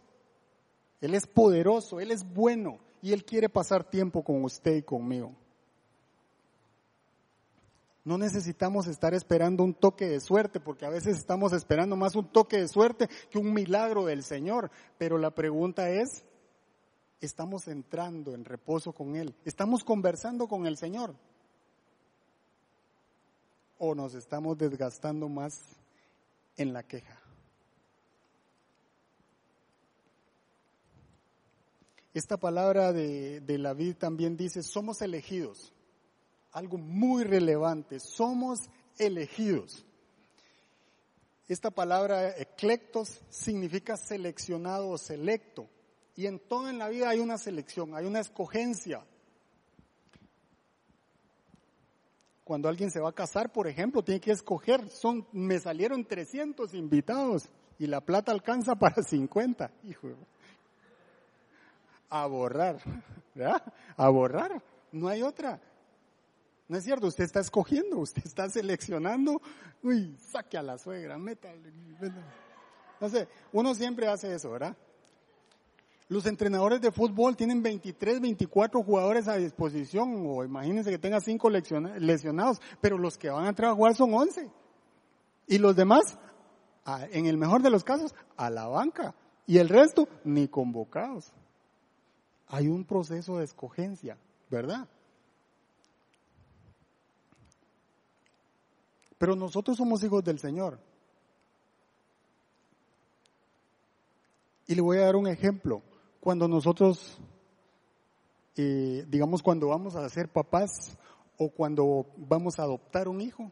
Él es poderoso, Él es bueno y Él quiere pasar tiempo con usted y conmigo. No necesitamos estar esperando un toque de suerte, porque a veces estamos esperando más un toque de suerte que un milagro del Señor. Pero la pregunta es, ¿estamos entrando en reposo con Él? ¿Estamos conversando con el Señor? ¿O nos estamos desgastando más en la queja? Esta palabra de, de la vida también dice, somos elegidos. Algo muy relevante, somos elegidos. Esta palabra eclectos significa seleccionado o selecto. Y en todo en la vida hay una selección, hay una escogencia. Cuando alguien se va a casar, por ejemplo, tiene que escoger. Son, me salieron 300 invitados y la plata alcanza para 50. Hijo, a borrar, ¿verdad? A borrar. No hay otra. No es cierto, usted está escogiendo, usted está seleccionando. Uy, saque a la suegra, métale. No sé, uno siempre hace eso, ¿verdad? Los entrenadores de fútbol tienen 23, 24 jugadores a disposición, o imagínense que tenga 5 lesionados, pero los que van a entrar a jugar son 11. Y los demás, en el mejor de los casos, a la banca. Y el resto, ni convocados. Hay un proceso de escogencia, ¿verdad? Pero nosotros somos hijos del Señor. Y le voy a dar un ejemplo cuando nosotros, eh, digamos, cuando vamos a ser papás o cuando vamos a adoptar un hijo,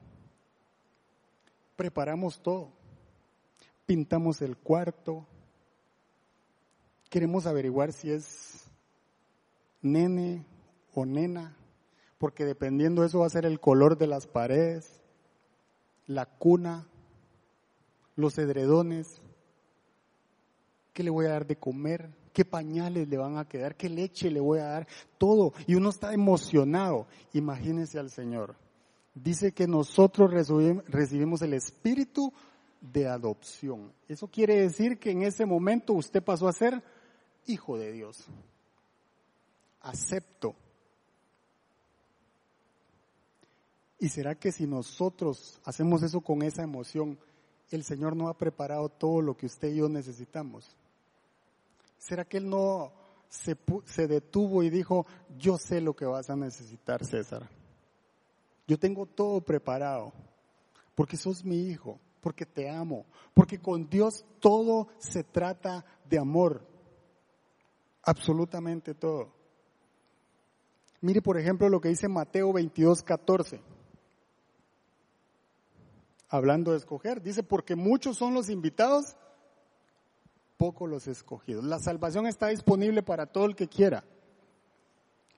preparamos todo. Pintamos el cuarto. Queremos averiguar si es nene o nena, porque dependiendo de eso va a ser el color de las paredes, la cuna, los edredones, qué le voy a dar de comer, qué pañales le van a quedar, qué leche le voy a dar, todo. Y uno está emocionado. Imagínese al Señor. Dice que nosotros recibimos el espíritu de adopción. Eso quiere decir que en ese momento usted pasó a ser hijo de Dios. Acepto. ¿Y será que si nosotros hacemos eso con esa emoción, el Señor no ha preparado todo lo que usted y yo necesitamos? ¿Será que él no se, detuvo y dijo, yo sé lo que vas a necesitar, César? Yo tengo todo preparado, porque sos mi hijo, porque te amo, porque con Dios todo se trata de amor, absolutamente todo. Mire, por ejemplo, lo que dice Mateo 22, 14. Hablando de escoger, dice, porque muchos son los invitados, poco los escogidos. La salvación está disponible para todo el que quiera,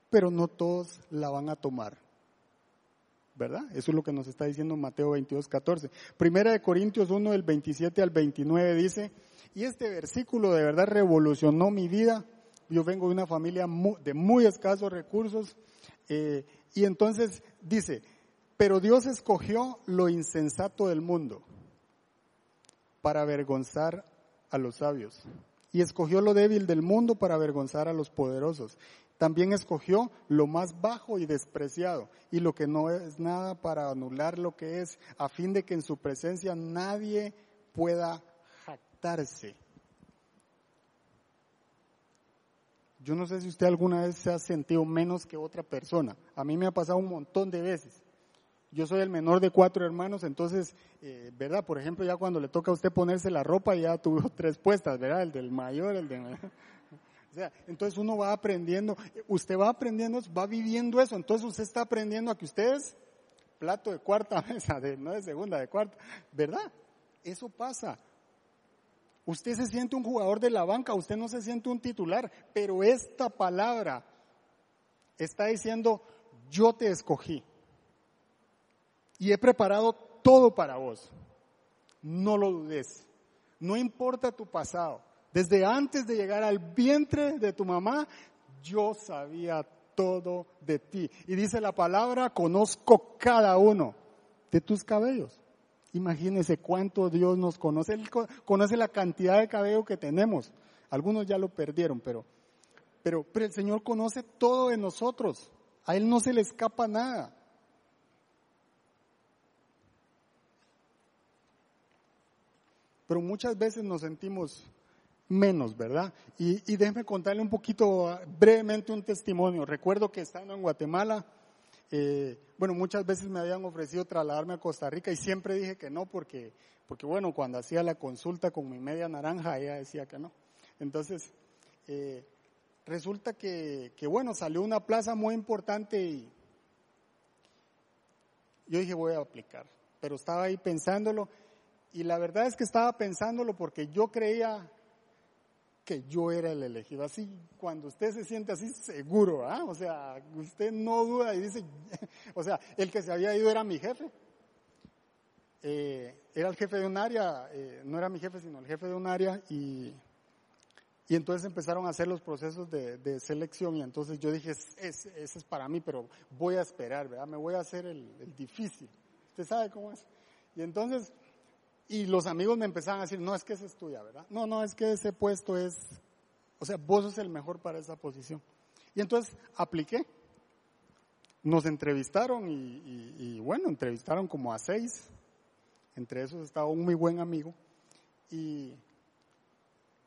pero no todos la van a tomar. ¿Verdad? Eso es lo que nos está diciendo Mateo 22, 14. Primera de Corintios 1, del 27 al 29 dice, y este versículo de verdad revolucionó mi vida. Yo vengo de una familia de muy escasos recursos eh, y entonces dice, pero Dios escogió lo insensato del mundo para avergonzar a los sabios. Y escogió lo débil del mundo para avergonzar a los poderosos. También escogió lo más bajo y despreciado y lo que no es nada para anular lo que es, a fin de que en su presencia nadie pueda jactarse. Yo no sé si usted alguna vez se ha sentido menos que otra persona. A mí me ha pasado un montón de veces. Yo soy el menor de cuatro hermanos, entonces, eh, ¿verdad? Por ejemplo, ya cuando le toca a usted ponerse la ropa, ya tuvo tres puestas, ¿verdad? El del mayor, el de... O sea, entonces uno va aprendiendo, usted va aprendiendo, va viviendo eso, entonces usted está aprendiendo a que ustedes, plato de cuarta mesa, de, no de segunda, de cuarta, ¿verdad? Eso pasa. Usted se siente un jugador de la banca, usted no se siente un titular, pero esta palabra está diciendo, yo te escogí y he preparado todo para vos. No lo dudes. No importa tu pasado. Desde antes de llegar al vientre de tu mamá, yo sabía todo de ti. Y dice la palabra, conozco cada uno de tus cabellos. Imagínese cuánto Dios nos conoce. Él conoce la cantidad de cabello que tenemos. Algunos ya lo perdieron, pero, pero, pero el Señor conoce todo de nosotros. A Él no se le escapa nada. Pero muchas veces nos sentimos menos, ¿verdad? Y, déjeme contarle un poquito ah, brevemente un testimonio. Recuerdo que estando en Guatemala, eh, bueno, muchas veces me habían ofrecido trasladarme a Costa Rica y siempre dije que no porque, porque bueno, cuando hacía la consulta con mi media naranja ella decía que no. Entonces, eh, resulta que, que, bueno, salió una plaza muy importante y yo dije voy a aplicar, pero estaba ahí pensándolo y la verdad es que estaba pensándolo porque yo creía que yo era el elegido. Así, cuando usted se siente así seguro, ¿ah? o sea, usted no duda y dice, o sea, el que se había ido era mi jefe. Eh, era el jefe de un área, eh, no era mi jefe, sino el jefe de un área y, y entonces empezaron a hacer los procesos de, selección y entonces yo dije, ese, es para mí, pero voy a esperar, ¿verdad? Me voy a hacer el, el difícil. Usted sabe cómo es. Y entonces y los amigos me empezaban a decir, no, es que ese es tuya, ¿verdad? No, no, es que ese puesto es, o sea, vos sos el mejor para esa posición. Y entonces apliqué. Nos entrevistaron y, bueno, entrevistaron como a seis. Entre esos estaba un muy buen amigo. Y,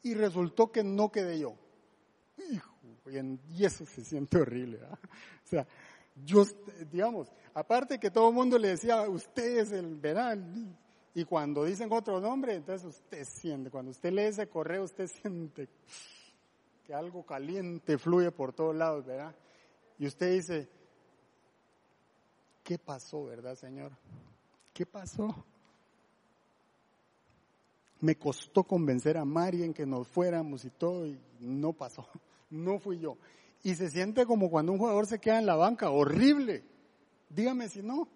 y resultó que no quedé yo. y eso se siente horrible. ¿verdad? O sea, yo, digamos, aparte que todo el mundo le decía, usted es el, ¿verdad? Y cuando dicen otro nombre, entonces usted siente, cuando usted lee ese correo, usted siente que algo caliente fluye por todos lados, ¿verdad? Y usted dice, ¿qué pasó, verdad, Señor? ¿Qué pasó? Me costó convencer a Mari en que nos fuéramos y todo, y no pasó, no fui yo. Y se siente como cuando un jugador se queda en la banca, horrible. Dígame si no.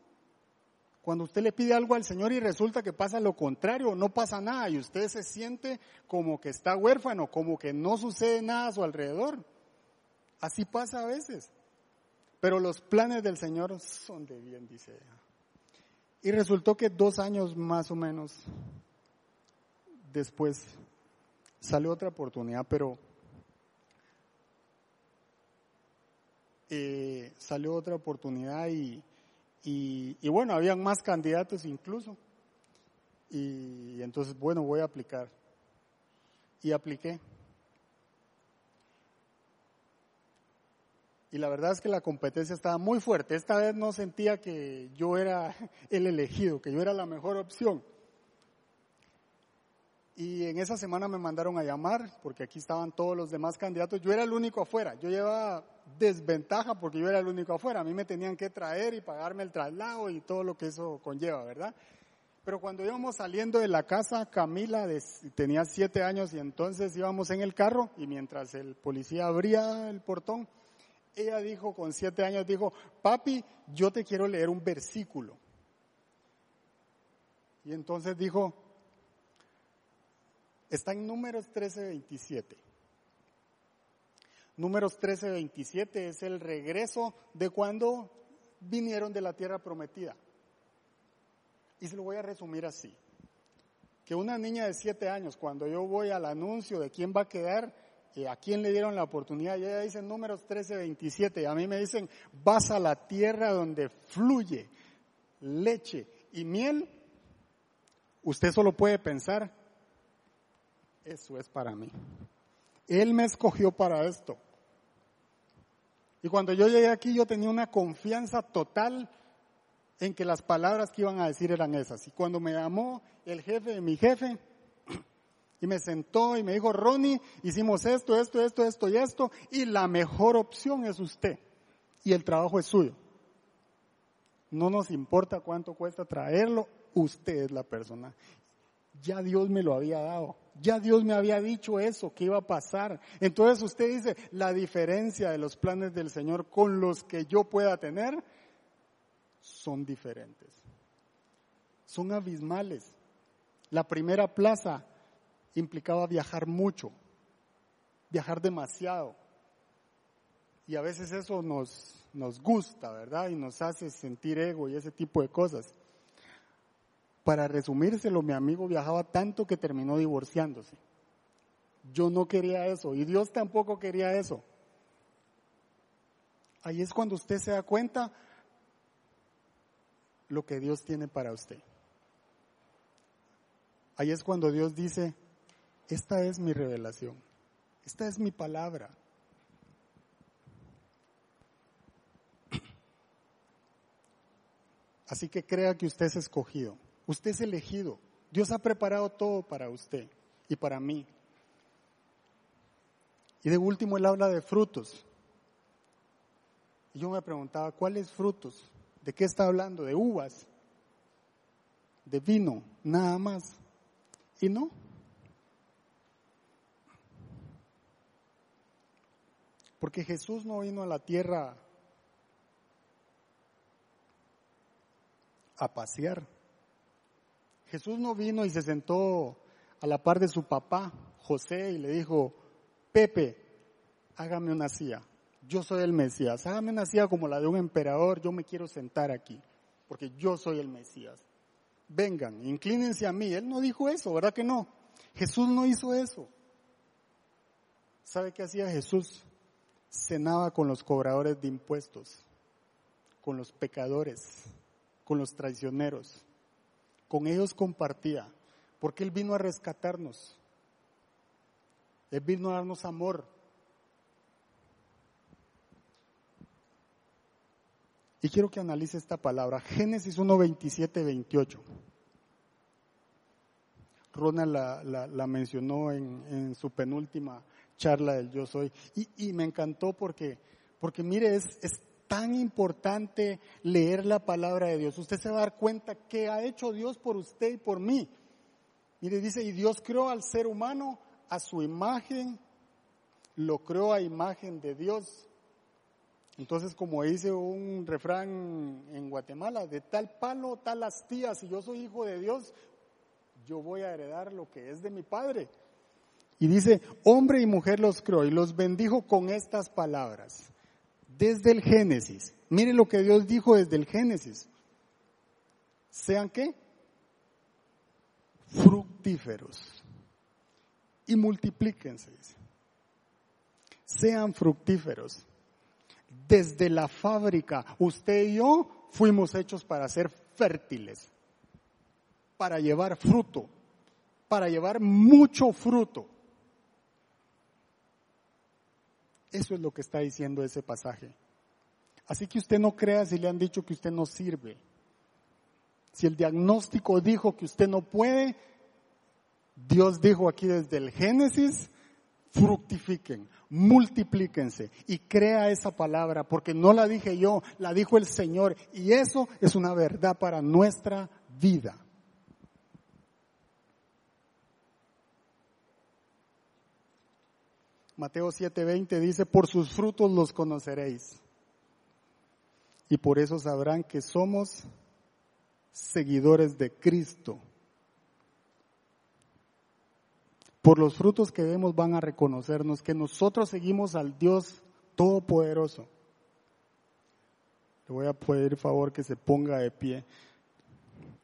Cuando usted le pide algo al Señor y resulta que pasa lo contrario, no pasa nada y usted se siente como que está huérfano, como que no sucede nada a su alrededor. Así pasa a veces. Pero los planes del Señor son de bien, dice ella. Y resultó que dos años más o menos después salió otra oportunidad, pero eh, salió otra oportunidad y y, bueno, habían más candidatos incluso. Y entonces, bueno, voy a aplicar. Y apliqué. Y la verdad es que la competencia estaba muy fuerte. Esta vez no sentía que yo era el elegido, que yo era la mejor opción. Y en esa semana me mandaron a llamar, porque aquí estaban todos los demás candidatos. Yo era el único afuera. Yo llevaba desventaja porque yo era el único afuera. A mí me tenían que traer y pagarme el traslado y todo lo que eso conlleva, ¿verdad? Pero cuando íbamos saliendo de la casa, Camila tenía siete años y entonces íbamos en el carro y mientras el policía abría el portón, ella dijo con siete años, dijo, papi, yo te quiero leer un versículo. Y entonces dijo, Está en números 1327. Números 1327 es el regreso de cuando vinieron de la tierra prometida. Y se lo voy a resumir así. Que una niña de siete años, cuando yo voy al anuncio de quién va a quedar, eh, a quién le dieron la oportunidad, y ella dice números 1327, y a mí me dicen, vas a la tierra donde fluye leche y miel, usted solo puede pensar, eso es para mí. Él me escogió para esto. Y cuando yo llegué aquí yo tenía una confianza total en que las palabras que iban a decir eran esas. Y cuando me llamó el jefe de mi jefe y me sentó y me dijo, Ronnie, hicimos esto, esto, esto, esto y esto, y la mejor opción es usted. Y el trabajo es suyo. No nos importa cuánto cuesta traerlo, usted es la persona. Ya Dios me lo había dado. Ya Dios me había dicho eso, que iba a pasar. Entonces usted dice, la diferencia de los planes del Señor con los que yo pueda tener son diferentes. Son abismales. La primera plaza implicaba viajar mucho, viajar demasiado. Y a veces eso nos, nos gusta, ¿verdad? Y nos hace sentir ego y ese tipo de cosas. Para resumírselo, mi amigo viajaba tanto que terminó divorciándose. Yo no quería eso y Dios tampoco quería eso. Ahí es cuando usted se da cuenta lo que Dios tiene para usted. Ahí es cuando Dios dice, esta es mi revelación, esta es mi palabra. Así que crea que usted es escogido. Usted es elegido. Dios ha preparado todo para usted y para mí. Y de último él habla de frutos. Y yo me preguntaba, ¿cuáles frutos? ¿De qué está hablando? ¿De uvas? ¿De vino? Nada más. Y no. Porque Jesús no vino a la tierra a pasear. Jesús no vino y se sentó a la par de su papá, José, y le dijo, Pepe, hágame una silla. Yo soy el Mesías. Hágame una silla como la de un emperador. Yo me quiero sentar aquí, porque yo soy el Mesías. Vengan, inclínense a mí. Él no dijo eso, ¿verdad que no? Jesús no hizo eso. ¿Sabe qué hacía Jesús? Cenaba con los cobradores de impuestos, con los pecadores, con los traicioneros. Con ellos compartía, porque Él vino a rescatarnos. Él vino a darnos amor. Y quiero que analice esta palabra, Génesis 1, 27, 28. Rona la, mencionó en, su penúltima charla del Yo Soy. Y, me encantó porque, porque mire, es, es tan importante leer la palabra de Dios. Usted se va a dar cuenta que ha hecho Dios por usted y por mí. Mire, dice, y Dios creó al ser humano a su imagen, lo creó a imagen de Dios. Entonces, como dice un refrán en Guatemala, de tal palo, tal astilla, si yo soy hijo de Dios, yo voy a heredar lo que es de mi padre. Y dice, hombre y mujer los creó y los bendijo con estas palabras desde el Génesis. Mire lo que Dios dijo desde el Génesis. Sean qué? Fructíferos. Y multiplíquense. Sean fructíferos. Desde la fábrica, usted y yo fuimos hechos para ser fértiles, para llevar fruto, para llevar mucho fruto. Eso es lo que está diciendo ese pasaje. Así que usted no crea si le han dicho que usted no sirve. Si el diagnóstico dijo que usted no puede, Dios dijo aquí desde el Génesis, fructifiquen, multiplíquense y crea esa palabra, porque no la dije yo, la dijo el Señor y eso es una verdad para nuestra vida. Mateo 7:20 dice, por sus frutos los conoceréis. Y por eso sabrán que somos seguidores de Cristo. Por los frutos que vemos van a reconocernos que nosotros seguimos al Dios Todopoderoso. Le voy a pedir favor que se ponga de pie.